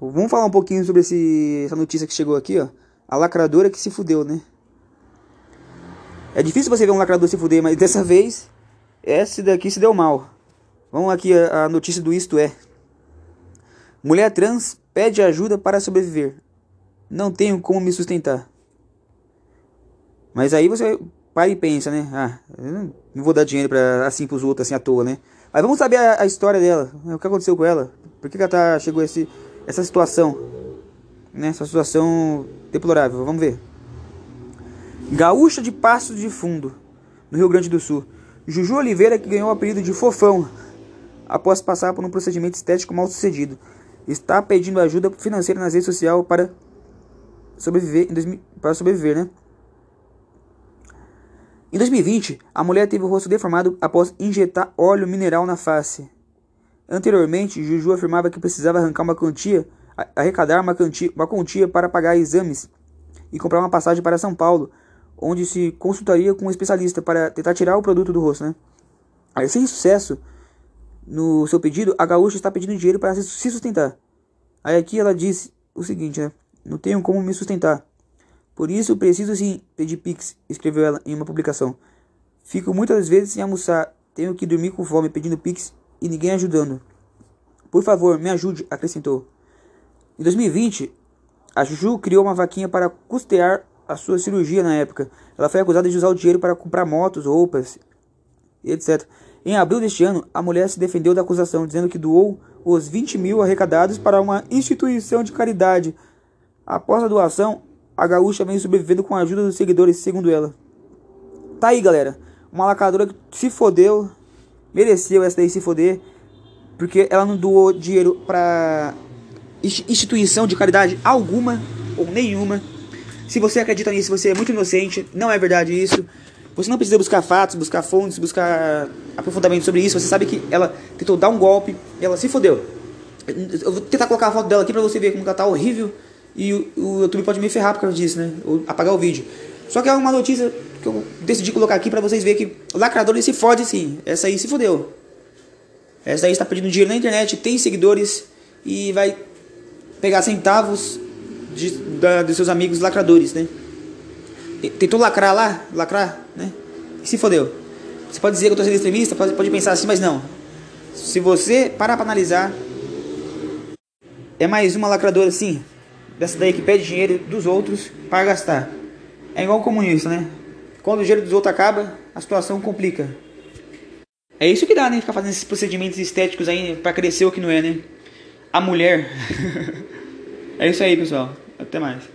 Vamos falar um pouquinho sobre esse, essa notícia que chegou aqui, ó. A lacradora que se fudeu, né? É difícil você ver um lacrador se fuder, mas dessa vez, esse daqui se deu mal. Vamos aqui a, a notícia do Isto É. Mulher trans pede ajuda para sobreviver. Não tenho como me sustentar. Mas aí você para e pensa, né? Ah, não vou dar dinheiro para assim pros outros assim à toa, né? Mas vamos saber a, a história dela. O que aconteceu com ela? Por que, que ela tá, chegou a esse, essa situação? Né? Essa situação deplorável. Vamos ver. Gaúcha de Passo de Fundo, no Rio Grande do Sul. Juju Oliveira, que ganhou o apelido de Fofão após passar por um procedimento estético mal sucedido, está pedindo ajuda financeira nas redes sociais para sobreviver, para sobreviver, né? Em 2020, a mulher teve o rosto deformado após injetar óleo mineral na face. Anteriormente, Juju afirmava que precisava arrancar uma quantia, arrecadar uma quantia, uma quantia para pagar exames e comprar uma passagem para São Paulo, onde se consultaria com um especialista para tentar tirar o produto do rosto, né? Aí, sem sucesso no seu pedido, a gaúcha está pedindo dinheiro para se sustentar. Aí aqui ela disse o seguinte, né? Não tenho como me sustentar. Por isso preciso sim pedir pix, escreveu ela em uma publicação. Fico muitas vezes sem almoçar, tenho que dormir com fome pedindo pix e ninguém ajudando. Por favor, me ajude, acrescentou. Em 2020, a Juju criou uma vaquinha para custear a sua cirurgia na época. Ela foi acusada de usar o dinheiro para comprar motos, roupas, etc. Em abril deste ano, a mulher se defendeu da acusação, dizendo que doou os 20 mil arrecadados para uma instituição de caridade. Após a doação, a gaúcha vem sobrevivendo com a ajuda dos seguidores, segundo ela. Tá aí, galera. Uma lacradora que se fodeu, mereceu essa daí se foder, porque ela não doou dinheiro para instituição de caridade alguma ou nenhuma. Se você acredita nisso, você é muito inocente, não é verdade isso. Você não precisa buscar fatos, buscar fontes, buscar aprofundamento sobre isso. Você sabe que ela tentou dar um golpe e ela se fodeu. Eu vou tentar colocar a foto dela aqui pra você ver como ela tá horrível. E o, o YouTube pode me ferrar por causa disso, né? Ou apagar o vídeo. Só que é uma notícia que eu decidi colocar aqui para vocês verem que lacrador se fode sim. Essa aí se fodeu. Essa aí está pedindo dinheiro na internet, tem seguidores e vai pegar centavos de, da, dos seus amigos lacradores, né? Tentou lacrar lá, lacrar, né? E se fodeu. Você pode dizer que eu estou sendo extremista, pode, pode pensar assim, mas não. Se você parar para analisar, é mais uma lacradora sim dessa daí que pede dinheiro dos outros para gastar. É igual um comunista, né? Quando o dinheiro dos outros acaba, a situação complica. É isso que dá, né? Ficar fazendo esses procedimentos estéticos aí para crescer o que não é, né? A mulher. é isso aí, pessoal. Até mais.